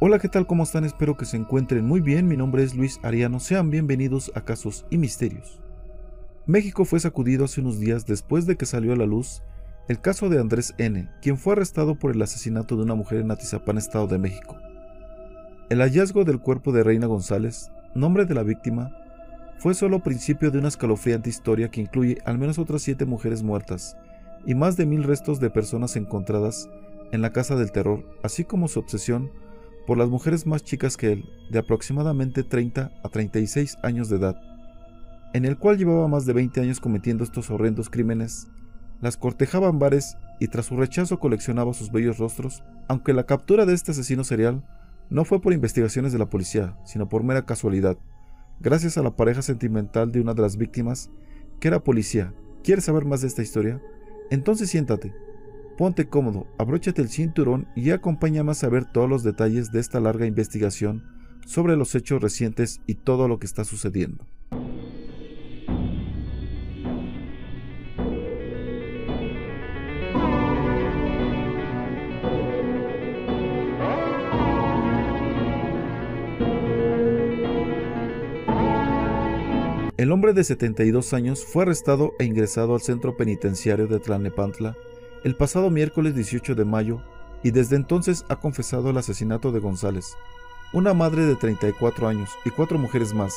Hola, ¿qué tal? ¿Cómo están? Espero que se encuentren muy bien. Mi nombre es Luis Ariano. Sean bienvenidos a Casos y Misterios. México fue sacudido hace unos días después de que salió a la luz el caso de Andrés N., quien fue arrestado por el asesinato de una mujer en Atizapán, Estado de México. El hallazgo del cuerpo de Reina González, nombre de la víctima, fue solo principio de una escalofriante historia que incluye al menos otras siete mujeres muertas y más de mil restos de personas encontradas en la casa del terror, así como su obsesión por las mujeres más chicas que él, de aproximadamente 30 a 36 años de edad, en el cual llevaba más de 20 años cometiendo estos horrendos crímenes, las cortejaba en bares y tras su rechazo coleccionaba sus bellos rostros, aunque la captura de este asesino serial no fue por investigaciones de la policía, sino por mera casualidad, gracias a la pareja sentimental de una de las víctimas, que era policía. ¿Quieres saber más de esta historia? Entonces siéntate, Ponte cómodo, abróchate el cinturón y acompáñame a saber todos los detalles de esta larga investigación sobre los hechos recientes y todo lo que está sucediendo. El hombre de 72 años fue arrestado e ingresado al centro penitenciario de Tlalnepantla el pasado miércoles 18 de mayo y desde entonces ha confesado el asesinato de González, una madre de 34 años y cuatro mujeres más.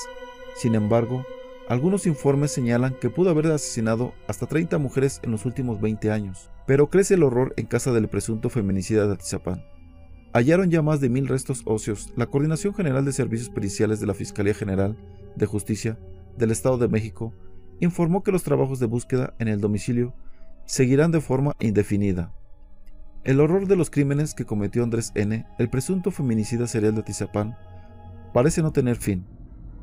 Sin embargo, algunos informes señalan que pudo haber asesinado hasta 30 mujeres en los últimos 20 años, pero crece el horror en casa del presunto feminicida de Atizapán. Hallaron ya más de mil restos óseos. La Coordinación General de Servicios Periciales de la Fiscalía General de Justicia del Estado de México informó que los trabajos de búsqueda en el domicilio seguirán de forma indefinida. El horror de los crímenes que cometió Andrés N., el presunto feminicida serial de Atizapán, parece no tener fin.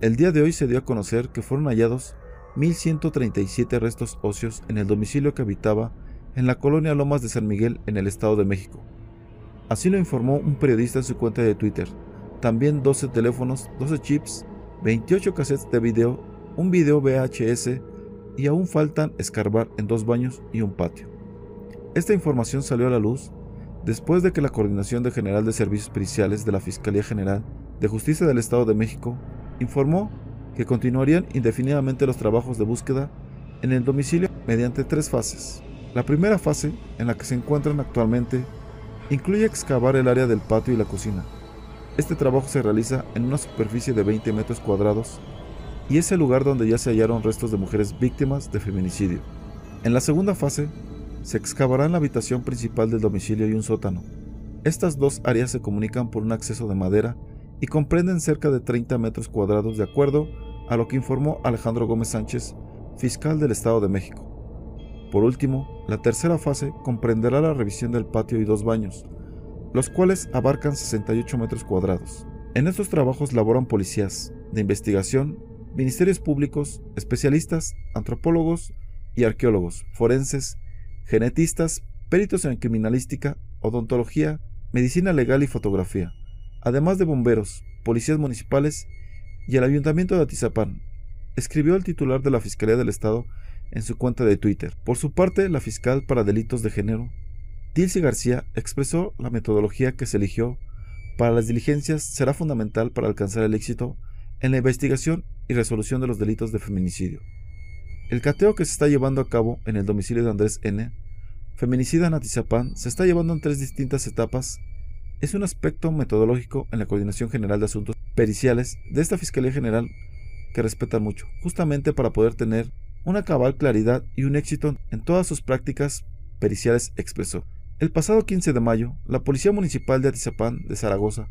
El día de hoy se dio a conocer que fueron hallados 1.137 restos óseos en el domicilio que habitaba en la colonia Lomas de San Miguel en el Estado de México. Así lo informó un periodista en su cuenta de Twitter. También 12 teléfonos, 12 chips, 28 cassettes de video, un video VHS y aún faltan escarbar en dos baños y un patio. Esta información salió a la luz después de que la Coordinación de General de Servicios Periciales de la Fiscalía General de Justicia del Estado de México informó que continuarían indefinidamente los trabajos de búsqueda en el domicilio mediante tres fases. La primera fase, en la que se encuentran actualmente, incluye excavar el área del patio y la cocina. Este trabajo se realiza en una superficie de 20 metros cuadrados y es el lugar donde ya se hallaron restos de mujeres víctimas de feminicidio. En la segunda fase, se excavará la habitación principal del domicilio y un sótano. Estas dos áreas se comunican por un acceso de madera y comprenden cerca de 30 metros cuadrados de acuerdo a lo que informó Alejandro Gómez Sánchez, fiscal del Estado de México. Por último, la tercera fase comprenderá la revisión del patio y dos baños, los cuales abarcan 68 metros cuadrados. En estos trabajos laboran policías de investigación ministerios públicos, especialistas, antropólogos y arqueólogos, forenses, genetistas, peritos en criminalística, odontología, medicina legal y fotografía, además de bomberos, policías municipales y el ayuntamiento de Atizapán, escribió el titular de la Fiscalía del Estado en su cuenta de Twitter. Por su parte, la fiscal para delitos de género, Dilce García, expresó la metodología que se eligió para las diligencias será fundamental para alcanzar el éxito en la investigación y resolución de los delitos de feminicidio. El cateo que se está llevando a cabo en el domicilio de Andrés N., feminicida en Atizapán, se está llevando en tres distintas etapas. Es un aspecto metodológico en la Coordinación General de Asuntos Periciales de esta Fiscalía General que respetan mucho, justamente para poder tener una cabal claridad y un éxito en todas sus prácticas periciales, expresó. El pasado 15 de mayo, la Policía Municipal de Atizapán de Zaragoza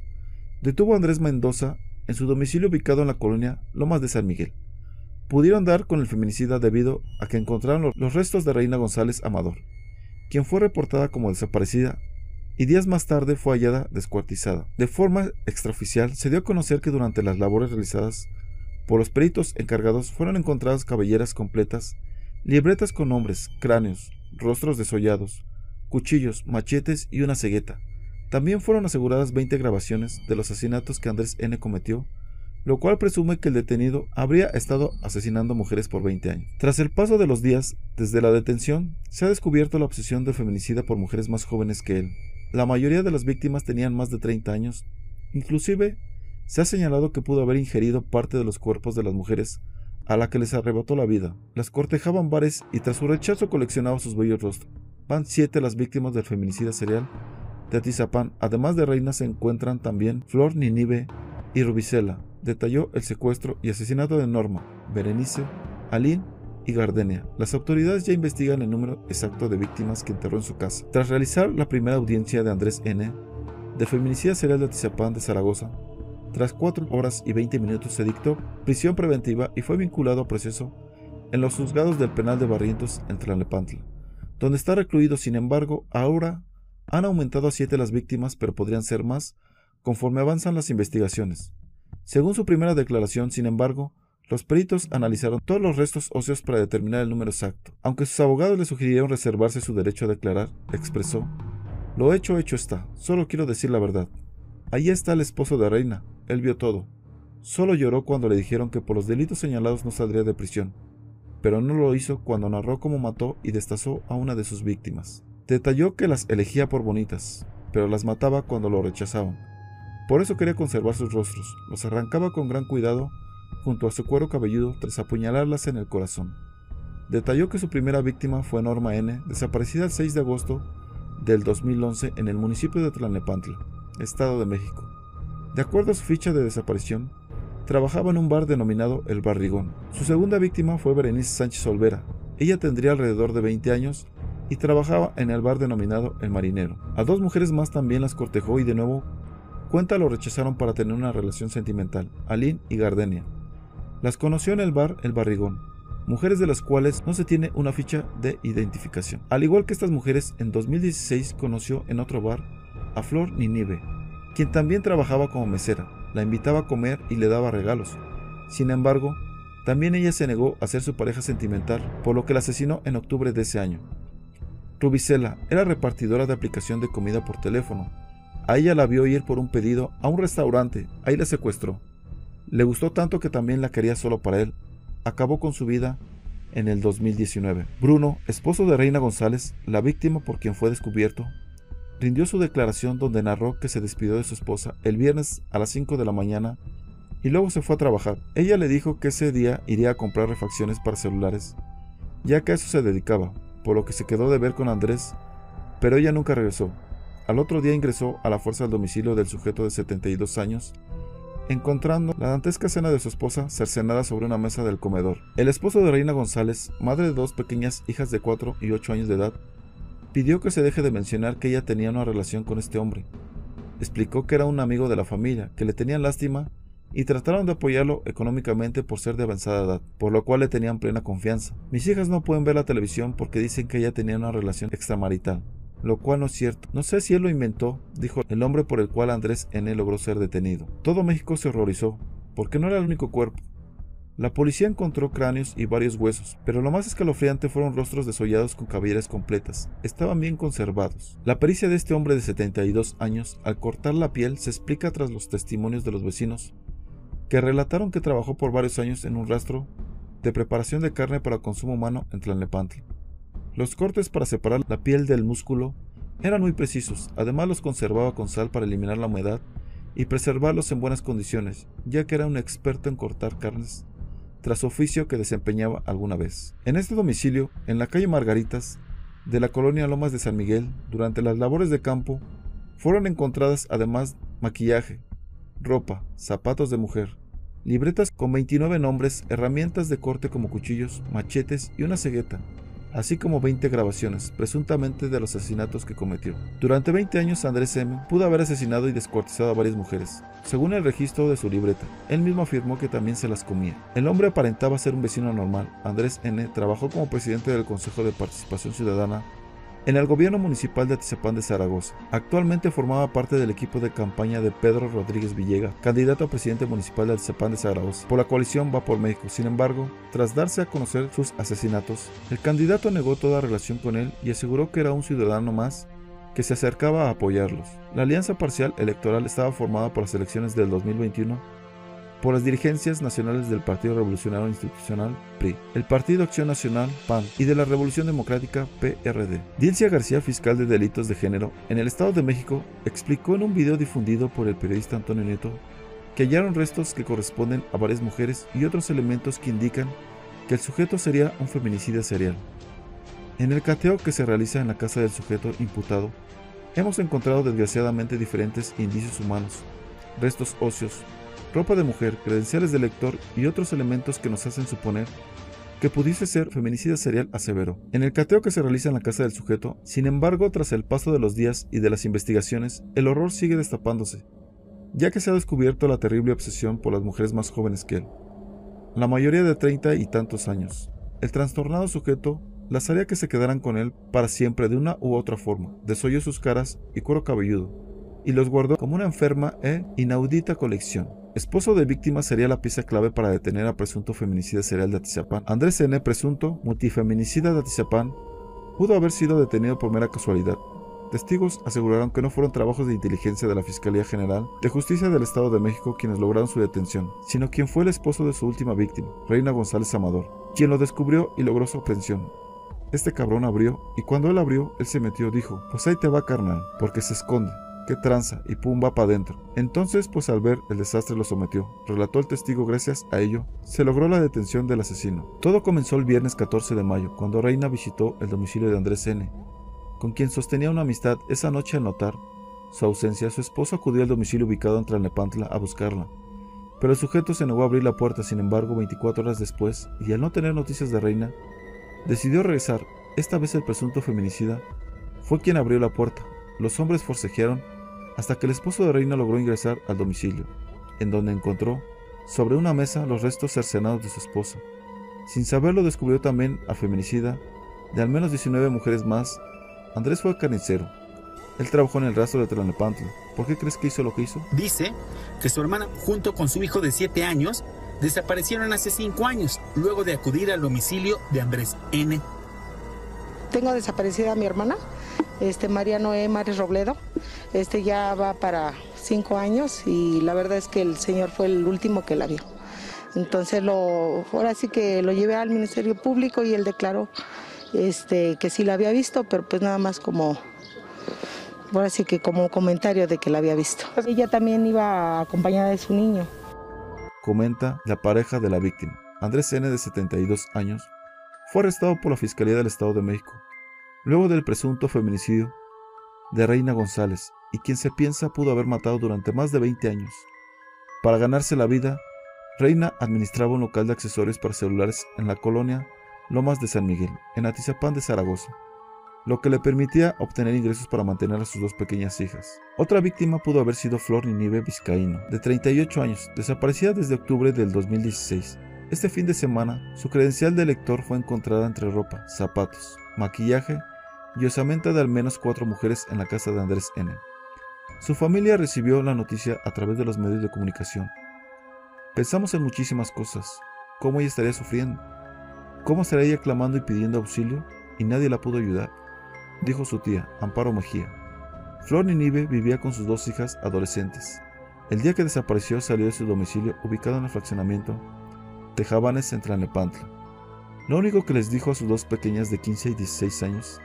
detuvo a Andrés Mendoza en su domicilio ubicado en la colonia Lomas de San Miguel. Pudieron dar con el feminicida debido a que encontraron los restos de Reina González Amador, quien fue reportada como desaparecida y días más tarde fue hallada descuartizada. De forma extraoficial se dio a conocer que durante las labores realizadas por los peritos encargados fueron encontradas cabelleras completas, libretas con nombres, cráneos, rostros desollados, cuchillos, machetes y una cegueta, también fueron aseguradas 20 grabaciones de los asesinatos que Andrés N. cometió, lo cual presume que el detenido habría estado asesinando mujeres por 20 años. Tras el paso de los días, desde la detención, se ha descubierto la obsesión del feminicida por mujeres más jóvenes que él. La mayoría de las víctimas tenían más de 30 años Inclusive, se ha señalado que pudo haber ingerido parte de los cuerpos de las mujeres a la que les arrebató la vida. Las cortejaban bares y tras su rechazo coleccionaba sus bellos rostros. Van siete las víctimas del feminicida serial de Atizapán. Además de Reina se encuentran también Flor, Ninive y Rubicela. Detalló el secuestro y asesinato de Norma, Berenice, Aline y Gardenia. Las autoridades ya investigan el número exacto de víctimas que enterró en su casa. Tras realizar la primera audiencia de Andrés N., de feminicida serial de Atizapán de Zaragoza, tras 4 horas y 20 minutos se dictó prisión preventiva y fue vinculado a proceso en los juzgados del penal de Barrientos en Tlalnepantla, donde está recluido. Sin embargo, ahora han aumentado a 7 las víctimas, pero podrían ser más conforme avanzan las investigaciones. Según su primera declaración, sin embargo, los peritos analizaron todos los restos óseos para determinar el número exacto. Aunque sus abogados le sugirieron reservarse su derecho a declarar, expresó, Lo hecho hecho está, solo quiero decir la verdad. Ahí está el esposo de Reina, él vio todo. Solo lloró cuando le dijeron que por los delitos señalados no saldría de prisión, pero no lo hizo cuando narró cómo mató y destazó a una de sus víctimas. Detalló que las elegía por bonitas, pero las mataba cuando lo rechazaban. Por eso quería conservar sus rostros, los arrancaba con gran cuidado junto a su cuero cabelludo tras apuñalarlas en el corazón. Detalló que su primera víctima fue Norma N., desaparecida el 6 de agosto del 2011 en el municipio de Tlalnepantla, Estado de México. De acuerdo a su ficha de desaparición, trabajaba en un bar denominado El Barrigón. Su segunda víctima fue Berenice Sánchez Olvera. Ella tendría alrededor de 20 años y trabajaba en el bar denominado El Marinero. A dos mujeres más también las cortejó y de nuevo cuenta lo rechazaron para tener una relación sentimental, Aline y Gardenia. Las conoció en el bar El Barrigón, mujeres de las cuales no se tiene una ficha de identificación. Al igual que estas mujeres, en 2016 conoció en otro bar a Flor Ninive, quien también trabajaba como mesera, la invitaba a comer y le daba regalos. Sin embargo, también ella se negó a ser su pareja sentimental, por lo que la asesinó en octubre de ese año. Rubicela era repartidora de aplicación de comida por teléfono. A ella la vio ir por un pedido a un restaurante, ahí la secuestró. Le gustó tanto que también la quería solo para él. Acabó con su vida en el 2019. Bruno, esposo de Reina González, la víctima por quien fue descubierto, rindió su declaración donde narró que se despidió de su esposa el viernes a las 5 de la mañana y luego se fue a trabajar. Ella le dijo que ese día iría a comprar refacciones para celulares, ya que a eso se dedicaba, por lo que se quedó de ver con Andrés, pero ella nunca regresó. Al otro día ingresó a la fuerza al domicilio del sujeto de 72 años, encontrando la dantesca escena de su esposa cercenada sobre una mesa del comedor. El esposo de Reina González, madre de dos pequeñas hijas de 4 y 8 años de edad, Pidió que se deje de mencionar que ella tenía una relación con este hombre. Explicó que era un amigo de la familia, que le tenían lástima y trataron de apoyarlo económicamente por ser de avanzada edad, por lo cual le tenían plena confianza. Mis hijas no pueden ver la televisión porque dicen que ella tenía una relación extramarital, lo cual no es cierto. No sé si él lo inventó, dijo el hombre por el cual Andrés N. logró ser detenido. Todo México se horrorizó, porque no era el único cuerpo. La policía encontró cráneos y varios huesos, pero lo más escalofriante fueron rostros desollados con cabelleras completas. Estaban bien conservados. La pericia de este hombre de 72 años al cortar la piel se explica tras los testimonios de los vecinos, que relataron que trabajó por varios años en un rastro de preparación de carne para consumo humano en Tlalnepantla. Los cortes para separar la piel del músculo eran muy precisos, además los conservaba con sal para eliminar la humedad y preservarlos en buenas condiciones, ya que era un experto en cortar carnes tras oficio que desempeñaba alguna vez. En este domicilio, en la calle Margaritas, de la colonia Lomas de San Miguel, durante las labores de campo, fueron encontradas además maquillaje, ropa, zapatos de mujer, libretas con 29 nombres, herramientas de corte como cuchillos, machetes y una cegueta, así como 20 grabaciones, presuntamente de los asesinatos que cometió. Durante 20 años Andrés M. pudo haber asesinado y descuartizado a varias mujeres, según el registro de su libreta. Él mismo afirmó que también se las comía. El hombre aparentaba ser un vecino normal. Andrés N. trabajó como presidente del Consejo de Participación Ciudadana en el gobierno municipal de Atizapán de Zaragoza. Actualmente formaba parte del equipo de campaña de Pedro Rodríguez Villega, candidato a presidente municipal de Atizapán de Zaragoza, por la coalición Va por México. Sin embargo, tras darse a conocer sus asesinatos, el candidato negó toda relación con él y aseguró que era un ciudadano más que se acercaba a apoyarlos. La alianza parcial electoral estaba formada por las elecciones del 2021 por las dirigencias nacionales del Partido Revolucionario Institucional PRI, el Partido Acción Nacional PAN y de la Revolución Democrática PRD. Dilcia García, fiscal de delitos de género en el Estado de México, explicó en un video difundido por el periodista Antonio Nieto que hallaron restos que corresponden a varias mujeres y otros elementos que indican que el sujeto sería un feminicida serial. En el cateo que se realiza en la casa del sujeto imputado, hemos encontrado desgraciadamente diferentes indicios humanos, restos óseos, ropa de mujer, credenciales de lector y otros elementos que nos hacen suponer que pudiese ser feminicida serial aseveró. En el cateo que se realiza en la casa del sujeto, sin embargo, tras el paso de los días y de las investigaciones, el horror sigue destapándose, ya que se ha descubierto la terrible obsesión por las mujeres más jóvenes que él, la mayoría de treinta y tantos años. El trastornado sujeto las haría que se quedaran con él para siempre de una u otra forma, desoyó sus caras y cuero cabelludo, y los guardó como una enferma e inaudita colección. Esposo de víctima sería la pieza clave para detener a presunto feminicida serial de Atizapán. Andrés N., presunto multifeminicida de Atizapán, pudo haber sido detenido por mera casualidad. Testigos aseguraron que no fueron trabajos de inteligencia de la Fiscalía General de Justicia del Estado de México quienes lograron su detención, sino quien fue el esposo de su última víctima, Reina González Amador, quien lo descubrió y logró su aprehensión. Este cabrón abrió, y cuando él abrió, él se metió, dijo, pues ahí te va carnal, porque se esconde qué tranza, y pum va para adentro. Entonces, pues al ver el desastre lo sometió. Relató el testigo gracias a ello, se logró la detención del asesino. Todo comenzó el viernes 14 de mayo, cuando Reina visitó el domicilio de Andrés N., con quien sostenía una amistad esa noche al notar su ausencia, su esposo acudió al domicilio ubicado en Tlalnepantla a buscarla. Pero el sujeto se negó a abrir la puerta, sin embargo, 24 horas después, y al no tener noticias de Reina, decidió regresar. Esta vez el presunto feminicida fue quien abrió la puerta. Los hombres forcejearon hasta que el esposo de Reina logró ingresar al domicilio, en donde encontró sobre una mesa los restos cercenados de su esposa. Sin saberlo descubrió también al feminicida de al menos 19 mujeres más. Andrés fue carnicero. Él trabajó en el rastro de Tlalnepantla. ¿Por qué crees que hizo lo que hizo? Dice que su hermana, junto con su hijo de 7 años, desaparecieron hace 5 años, luego de acudir al domicilio de Andrés N. Tengo desaparecida a mi hermana, este María Noé Mares Robledo. Este ya va para cinco años y la verdad es que el señor fue el último que la vio. Entonces lo, ahora sí que lo llevé al Ministerio Público y él declaró este, que sí la había visto, pero pues nada más como, ahora sí que como comentario de que la había visto. Ella también iba acompañada de su niño. Comenta la pareja de la víctima. Andrés N. de 72 años fue arrestado por la Fiscalía del Estado de México, luego del presunto feminicidio de Reina González, y quien se piensa pudo haber matado durante más de 20 años. Para ganarse la vida, Reina administraba un local de accesorios para celulares en la colonia Lomas de San Miguel, en Atizapán de Zaragoza, lo que le permitía obtener ingresos para mantener a sus dos pequeñas hijas. Otra víctima pudo haber sido Flor Ninive Vizcaíno, de 38 años, desaparecida desde octubre del 2016. Este fin de semana, su credencial de lector fue encontrada entre ropa, zapatos, maquillaje y osamenta de al menos cuatro mujeres en la casa de Andrés N. Su familia recibió la noticia a través de los medios de comunicación. Pensamos en muchísimas cosas, cómo ella estaría sufriendo, cómo estaría ella clamando y pidiendo auxilio y nadie la pudo ayudar, dijo su tía, Amparo Mejía. Flor Ninive vivía con sus dos hijas adolescentes. El día que desapareció salió de su domicilio ubicado en el fraccionamiento Tejabanes en Tlalnepantla. Lo único que les dijo a sus dos pequeñas de 15 y 16 años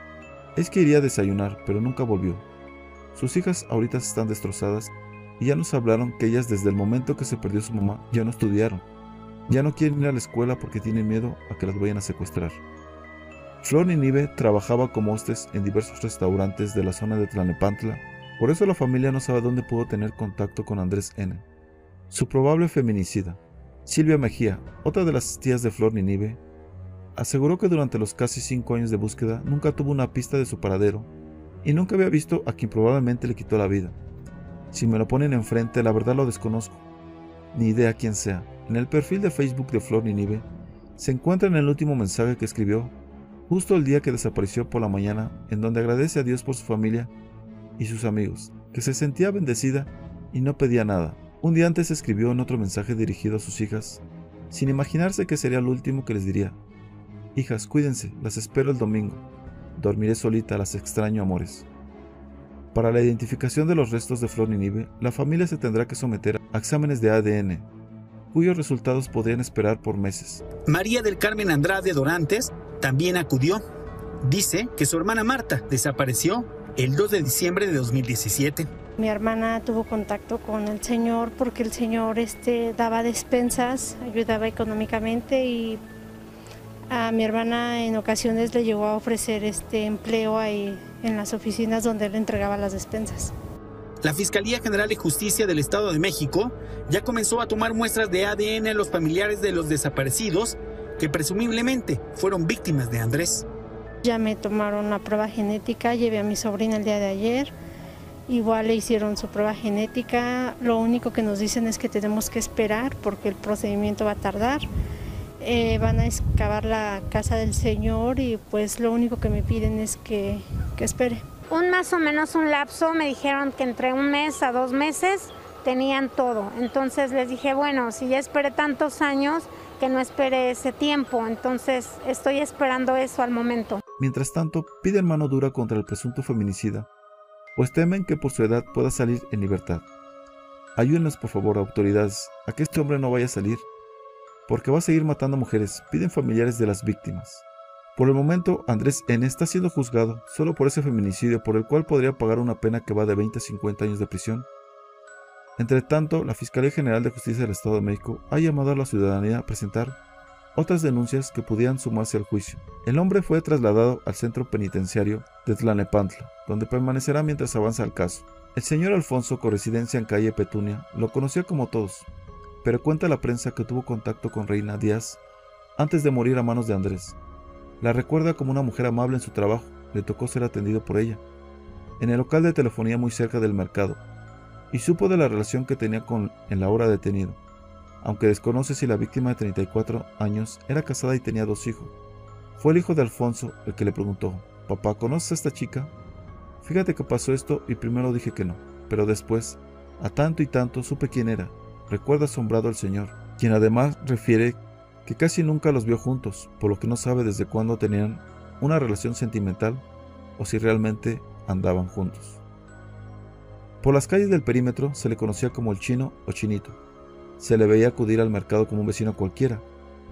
es que iría a desayunar, pero nunca volvió. Sus hijas ahorita están destrozadas y ya nos hablaron que ellas desde el momento que se perdió su mamá ya no estudiaron. Ya no quieren ir a la escuela porque tienen miedo a que las vayan a secuestrar. Flor Ninive trabajaba como hostes en diversos restaurantes de la zona de Tlanepantla, por eso la familia no sabe dónde pudo tener contacto con Andrés N. Su probable feminicida, Silvia Mejía, otra de las tías de Flor Ninive, aseguró que durante los casi cinco años de búsqueda nunca tuvo una pista de su paradero y nunca había visto a quien probablemente le quitó la vida. Si me lo ponen enfrente, la verdad lo desconozco. Ni idea quién sea. En el perfil de Facebook de Flor Ninive se encuentra en el último mensaje que escribió justo el día que desapareció por la mañana, en donde agradece a Dios por su familia y sus amigos, que se sentía bendecida y no pedía nada. Un día antes escribió en otro mensaje dirigido a sus hijas, sin imaginarse que sería lo último que les diría. Hijas, cuídense, las espero el domingo. Dormiré solita, las extraño amores. Para la identificación de los restos de Flor Ninive, la familia se tendrá que someter a exámenes de ADN. cuyos resultados podrían esperar por meses. María del Carmen Andrade Dorantes también acudió. Dice que su hermana Marta desapareció el 2 de diciembre de 2017. Mi hermana tuvo contacto con el señor porque el señor este, daba despensas, ayudaba económicamente y a mi hermana en ocasiones le llegó a ofrecer este empleo ahí en las oficinas donde él entregaba las despensas. La Fiscalía General de Justicia del Estado de México ya comenzó a tomar muestras de ADN a los familiares de los desaparecidos que presumiblemente fueron víctimas de Andrés. Ya me tomaron una prueba genética, llevé a mi sobrina el día de ayer, igual le hicieron su prueba genética, lo único que nos dicen es que tenemos que esperar porque el procedimiento va a tardar. Eh, van a excavar la casa del señor y pues lo único que me piden es que, que espere. Un más o menos un lapso, me dijeron que entre un mes a dos meses tenían todo. Entonces les dije, bueno, si ya esperé tantos años, que no espere ese tiempo. Entonces estoy esperando eso al momento. Mientras tanto, piden mano dura contra el presunto feminicida, pues temen que por su edad pueda salir en libertad. Ayúdenos por favor, autoridades, a que este hombre no vaya a salir porque va a seguir matando mujeres, piden familiares de las víctimas. Por el momento, Andrés N. está siendo juzgado solo por ese feminicidio por el cual podría pagar una pena que va de 20 a 50 años de prisión. Entre tanto, la Fiscalía General de Justicia del Estado de México ha llamado a la ciudadanía a presentar otras denuncias que pudieran sumarse al juicio. El hombre fue trasladado al centro penitenciario de Tlanepantla, donde permanecerá mientras avanza el caso. El señor Alfonso, con residencia en calle Petunia, lo conocía como todos, pero cuenta la prensa que tuvo contacto con Reina Díaz antes de morir a manos de Andrés. La recuerda como una mujer amable en su trabajo, le tocó ser atendido por ella, en el local de telefonía muy cerca del mercado, y supo de la relación que tenía con en la hora detenido, aunque desconoce si la víctima de 34 años era casada y tenía dos hijos. Fue el hijo de Alfonso el que le preguntó, papá, ¿conoces a esta chica? Fíjate que pasó esto y primero dije que no, pero después, a tanto y tanto, supe quién era recuerda asombrado al Señor, quien además refiere que casi nunca los vio juntos, por lo que no sabe desde cuándo tenían una relación sentimental o si realmente andaban juntos. Por las calles del perímetro se le conocía como el chino o chinito. Se le veía acudir al mercado como un vecino cualquiera,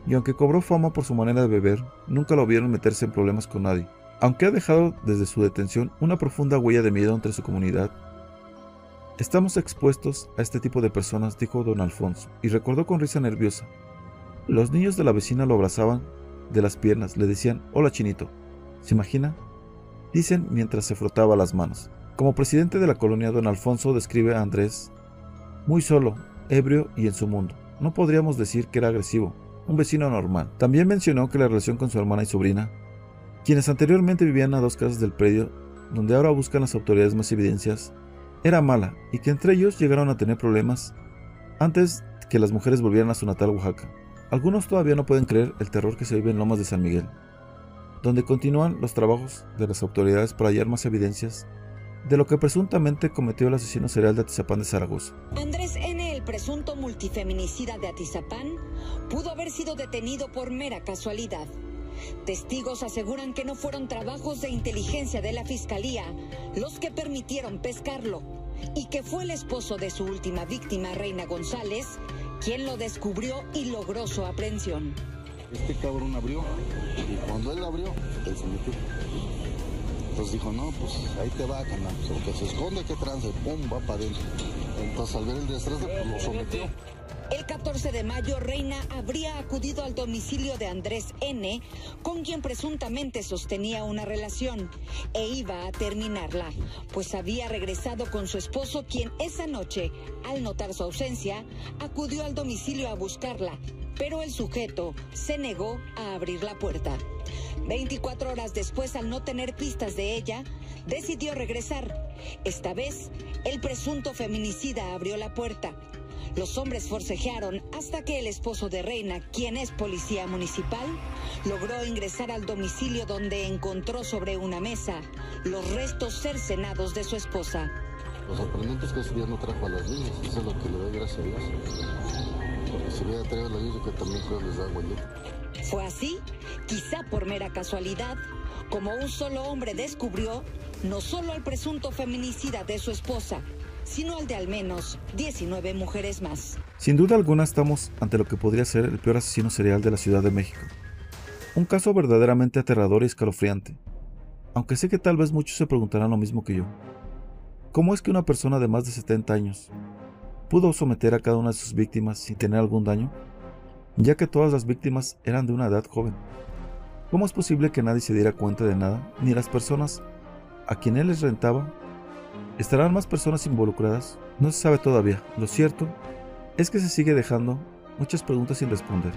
y aunque cobró fama por su manera de beber, nunca lo vieron meterse en problemas con nadie. Aunque ha dejado desde su detención una profunda huella de miedo entre su comunidad, Estamos expuestos a este tipo de personas, dijo don Alfonso, y recordó con risa nerviosa. Los niños de la vecina lo abrazaban de las piernas, le decían, hola chinito. ¿Se imagina? Dicen mientras se frotaba las manos. Como presidente de la colonia, don Alfonso describe a Andrés muy solo, ebrio y en su mundo. No podríamos decir que era agresivo, un vecino normal. También mencionó que la relación con su hermana y sobrina, quienes anteriormente vivían a dos casas del predio, donde ahora buscan las autoridades más evidencias, era mala y que entre ellos llegaron a tener problemas antes que las mujeres volvieran a su natal Oaxaca. Algunos todavía no pueden creer el terror que se vive en Lomas de San Miguel, donde continúan los trabajos de las autoridades para hallar más evidencias de lo que presuntamente cometió el asesino serial de Atizapán de Zaragoza. Andrés N., el presunto multifeminicida de Atizapán, pudo haber sido detenido por mera casualidad. Testigos aseguran que no fueron trabajos de inteligencia de la Fiscalía los que permitieron pescarlo y que fue el esposo de su última víctima, Reina González, quien lo descubrió y logró su aprehensión. Este cabrón abrió y cuando él abrió, él se metió. Entonces dijo, no, pues ahí te va, canal. Lo que se esconde, que trance, pum, va para adentro. Entonces al ver el destreze, pues lo sometió. El 14 de mayo, Reina habría acudido al domicilio de Andrés N., con quien presuntamente sostenía una relación, e iba a terminarla, pues había regresado con su esposo, quien esa noche, al notar su ausencia, acudió al domicilio a buscarla, pero el sujeto se negó a abrir la puerta. 24 horas después, al no tener pistas de ella, decidió regresar. Esta vez, el presunto feminicida abrió la puerta los hombres forcejearon hasta que el esposo de Reina, quien es policía municipal, logró ingresar al domicilio donde encontró sobre una mesa los restos cercenados de su esposa. Lo sorprendente es que día no trajo a las niñas, eso es lo que le doy gracias a Dios. Porque si hubiera traído a las niñas, que también creo les da Fue así, quizá por mera casualidad, como un solo hombre descubrió no solo al presunto feminicida de su esposa, sino al de al menos 19 mujeres más. Sin duda alguna estamos ante lo que podría ser el peor asesino serial de la Ciudad de México. Un caso verdaderamente aterrador y escalofriante. Aunque sé que tal vez muchos se preguntarán lo mismo que yo. ¿Cómo es que una persona de más de 70 años pudo someter a cada una de sus víctimas sin tener algún daño? Ya que todas las víctimas eran de una edad joven. ¿Cómo es posible que nadie se diera cuenta de nada, ni las personas a quien él les rentaba? ¿Estarán más personas involucradas? No se sabe todavía. Lo cierto es que se sigue dejando muchas preguntas sin responder.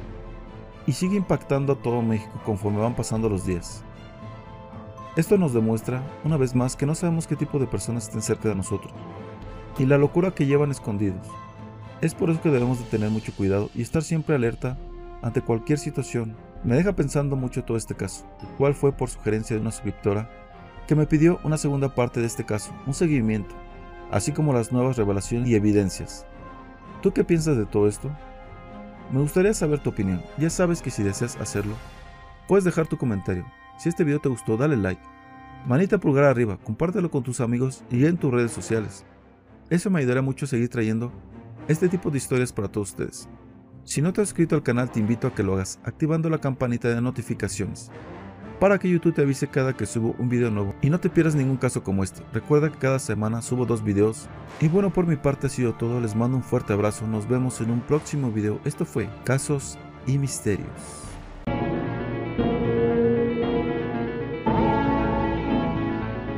Y sigue impactando a todo México conforme van pasando los días. Esto nos demuestra, una vez más, que no sabemos qué tipo de personas estén cerca de nosotros y la locura que llevan escondidos. Es por eso que debemos de tener mucho cuidado y estar siempre alerta ante cualquier situación. Me deja pensando mucho todo este caso, el cual fue por sugerencia de una suscriptora que me pidió una segunda parte de este caso, un seguimiento, así como las nuevas revelaciones y evidencias. ¿Tú qué piensas de todo esto? Me gustaría saber tu opinión. Ya sabes que si deseas hacerlo, puedes dejar tu comentario. Si este video te gustó, dale like. Manita pulgar arriba, compártelo con tus amigos y en tus redes sociales. Eso me ayudará mucho a seguir trayendo este tipo de historias para todos ustedes. Si no te has suscrito al canal te invito a que lo hagas activando la campanita de notificaciones para que YouTube te avise cada que subo un video nuevo y no te pierdas ningún caso como este. Recuerda que cada semana subo dos videos. Y bueno, por mi parte ha sido todo, les mando un fuerte abrazo, nos vemos en un próximo video. Esto fue Casos y Misterios.